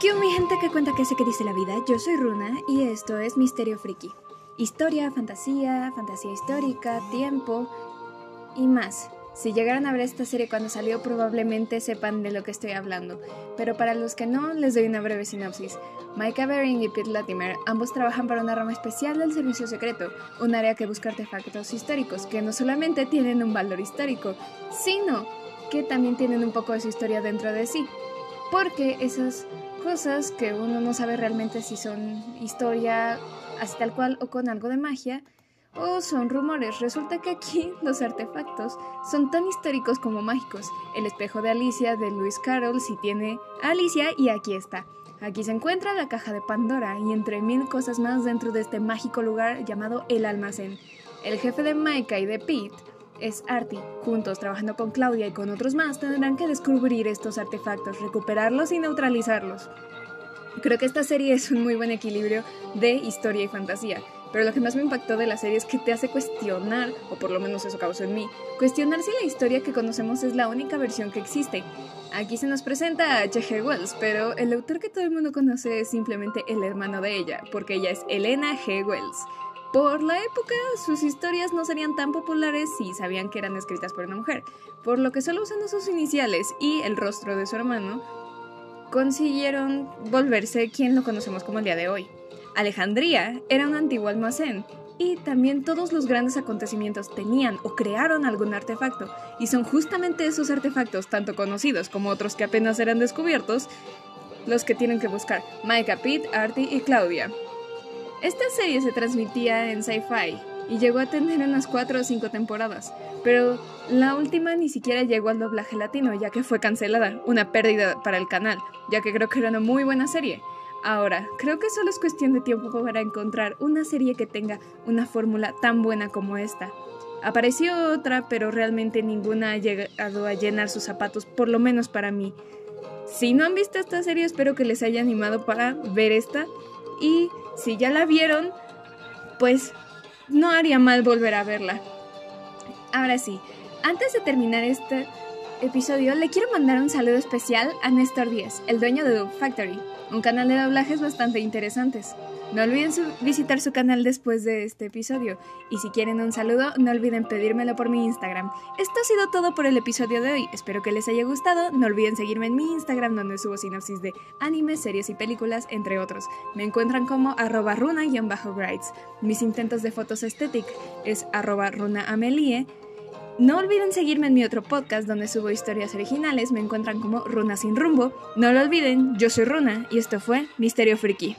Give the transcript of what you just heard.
¿Qué mi gente que cuenta que sé que dice la vida? Yo soy Runa y esto es Misterio Friki. Historia, fantasía, fantasía histórica, tiempo y más. Si llegaron a ver esta serie cuando salió, probablemente sepan de lo que estoy hablando. Pero para los que no, les doy una breve sinopsis. Micah Bering y Pete Latimer ambos trabajan para una rama especial del Servicio Secreto, un área que busca artefactos históricos que no solamente tienen un valor histórico, sino que también tienen un poco de su historia dentro de sí. Porque esas cosas que uno no sabe realmente si son historia así tal cual o con algo de magia o son rumores. Resulta que aquí los artefactos son tan históricos como mágicos. El espejo de Alicia de Lewis Carroll si tiene Alicia y aquí está. Aquí se encuentra la caja de Pandora y entre mil cosas más dentro de este mágico lugar llamado El Almacén. El jefe de Micah y de Pete es Artie. Juntos, trabajando con Claudia y con otros más, tendrán que descubrir estos artefactos, recuperarlos y neutralizarlos. Creo que esta serie es un muy buen equilibrio de historia y fantasía. Pero lo que más me impactó de la serie es que te hace cuestionar, o por lo menos eso causó en mí, cuestionar si la historia que conocemos es la única versión que existe. Aquí se nos presenta a H.G. Wells, pero el autor que todo el mundo conoce es simplemente el hermano de ella, porque ella es Elena G. Wells. Por la época, sus historias no serían tan populares si sabían que eran escritas por una mujer, por lo que solo usando sus iniciales y el rostro de su hermano, consiguieron volverse quien lo conocemos como el día de hoy. Alejandría era un antiguo almacén, y también todos los grandes acontecimientos tenían o crearon algún artefacto, y son justamente esos artefactos, tanto conocidos como otros que apenas eran descubiertos, los que tienen que buscar Micah, Pete, Artie y Claudia. Esta serie se transmitía en Sci-Fi y llegó a tener unas 4 o 5 temporadas, pero la última ni siquiera llegó al doblaje latino ya que fue cancelada, una pérdida para el canal, ya que creo que era una muy buena serie. Ahora, creo que solo es cuestión de tiempo para encontrar una serie que tenga una fórmula tan buena como esta. Apareció otra, pero realmente ninguna ha llegado a llenar sus zapatos, por lo menos para mí. Si no han visto esta serie, espero que les haya animado para ver esta. Y si ya la vieron, pues no haría mal volver a verla. Ahora sí, antes de terminar este episodio, le quiero mandar un saludo especial a Néstor Díaz, el dueño de Dub Factory, un canal de doblajes bastante interesantes. No olviden visitar su canal después de este episodio. Y si quieren un saludo, no olviden pedírmelo por mi Instagram. Esto ha sido todo por el episodio de hoy. Espero que les haya gustado. No olviden seguirme en mi Instagram donde subo sinopsis de animes, series y películas, entre otros. Me encuentran como arroba runa-grides. Mis intentos de fotos estétic es arroba runaamelie. No olviden seguirme en mi otro podcast donde subo historias originales, me encuentran como Runa sin rumbo. No lo olviden, yo soy Runa y esto fue Misterio Friki.